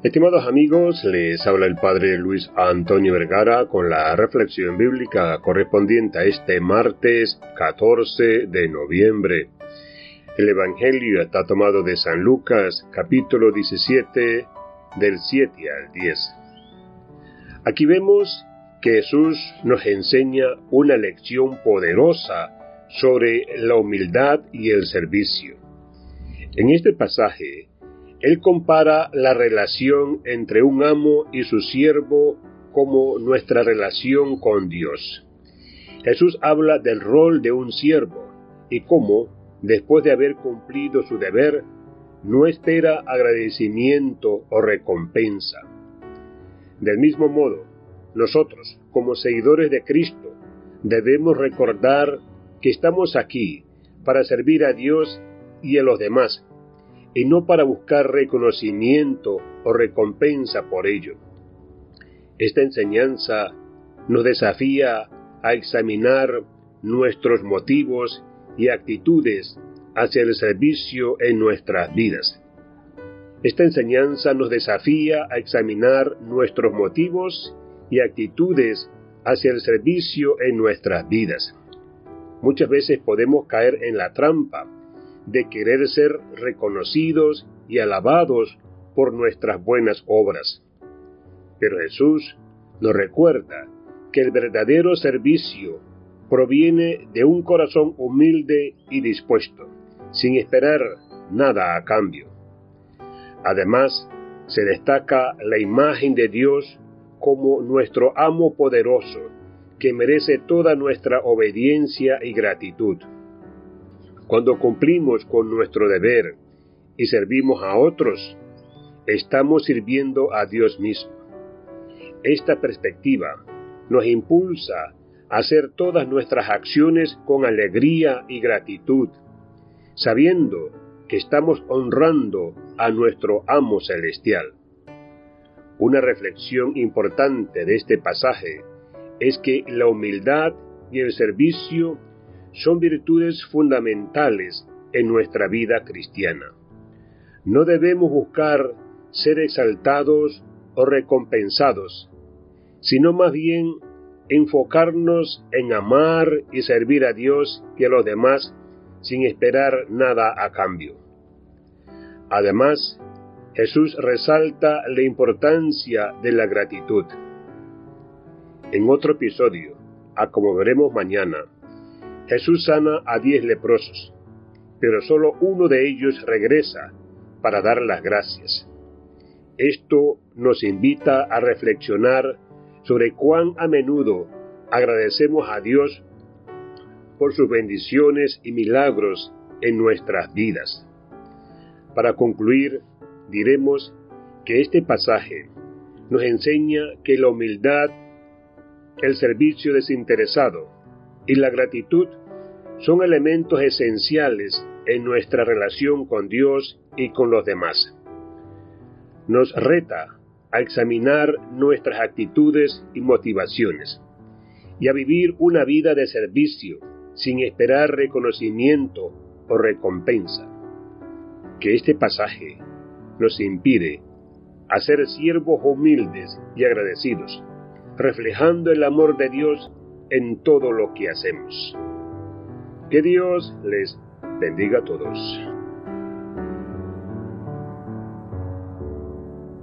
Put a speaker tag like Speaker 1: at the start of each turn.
Speaker 1: Estimados amigos, les habla el Padre Luis Antonio Vergara con la reflexión bíblica correspondiente a este martes 14 de noviembre. El Evangelio está tomado de San Lucas capítulo 17 del 7 al 10. Aquí vemos que Jesús nos enseña una lección poderosa sobre la humildad y el servicio. En este pasaje, él compara la relación entre un amo y su siervo como nuestra relación con Dios. Jesús habla del rol de un siervo y cómo, después de haber cumplido su deber, no espera agradecimiento o recompensa. Del mismo modo, nosotros, como seguidores de Cristo, debemos recordar que estamos aquí para servir a Dios y a los demás y no para buscar reconocimiento o recompensa por ello. Esta enseñanza nos desafía a examinar nuestros motivos y actitudes hacia el servicio en nuestras vidas. Esta enseñanza nos desafía a examinar nuestros motivos y actitudes hacia el servicio en nuestras vidas. Muchas veces podemos caer en la trampa de querer ser reconocidos y alabados por nuestras buenas obras. Pero Jesús nos recuerda que el verdadero servicio proviene de un corazón humilde y dispuesto, sin esperar nada a cambio. Además, se destaca la imagen de Dios como nuestro amo poderoso, que merece toda nuestra obediencia y gratitud. Cuando cumplimos con nuestro deber y servimos a otros, estamos sirviendo a Dios mismo. Esta perspectiva nos impulsa a hacer todas nuestras acciones con alegría y gratitud, sabiendo que estamos honrando a nuestro amo celestial. Una reflexión importante de este pasaje es que la humildad y el servicio son virtudes fundamentales en nuestra vida cristiana. No debemos buscar ser exaltados o recompensados, sino más bien enfocarnos en amar y servir a Dios y a los demás sin esperar nada a cambio. Además, Jesús resalta la importancia de la gratitud. En otro episodio, a como veremos mañana, Jesús sana a diez leprosos, pero solo uno de ellos regresa para dar las gracias. Esto nos invita a reflexionar sobre cuán a menudo agradecemos a Dios por sus bendiciones y milagros en nuestras vidas. Para concluir, diremos que este pasaje nos enseña que la humildad, el servicio desinteresado y la gratitud son elementos esenciales en nuestra relación con Dios y con los demás. Nos reta a examinar nuestras actitudes y motivaciones y a vivir una vida de servicio sin esperar reconocimiento o recompensa. Que este pasaje nos impide a ser siervos humildes y agradecidos, reflejando el amor de Dios en todo lo que hacemos. Que Dios les bendiga a todos.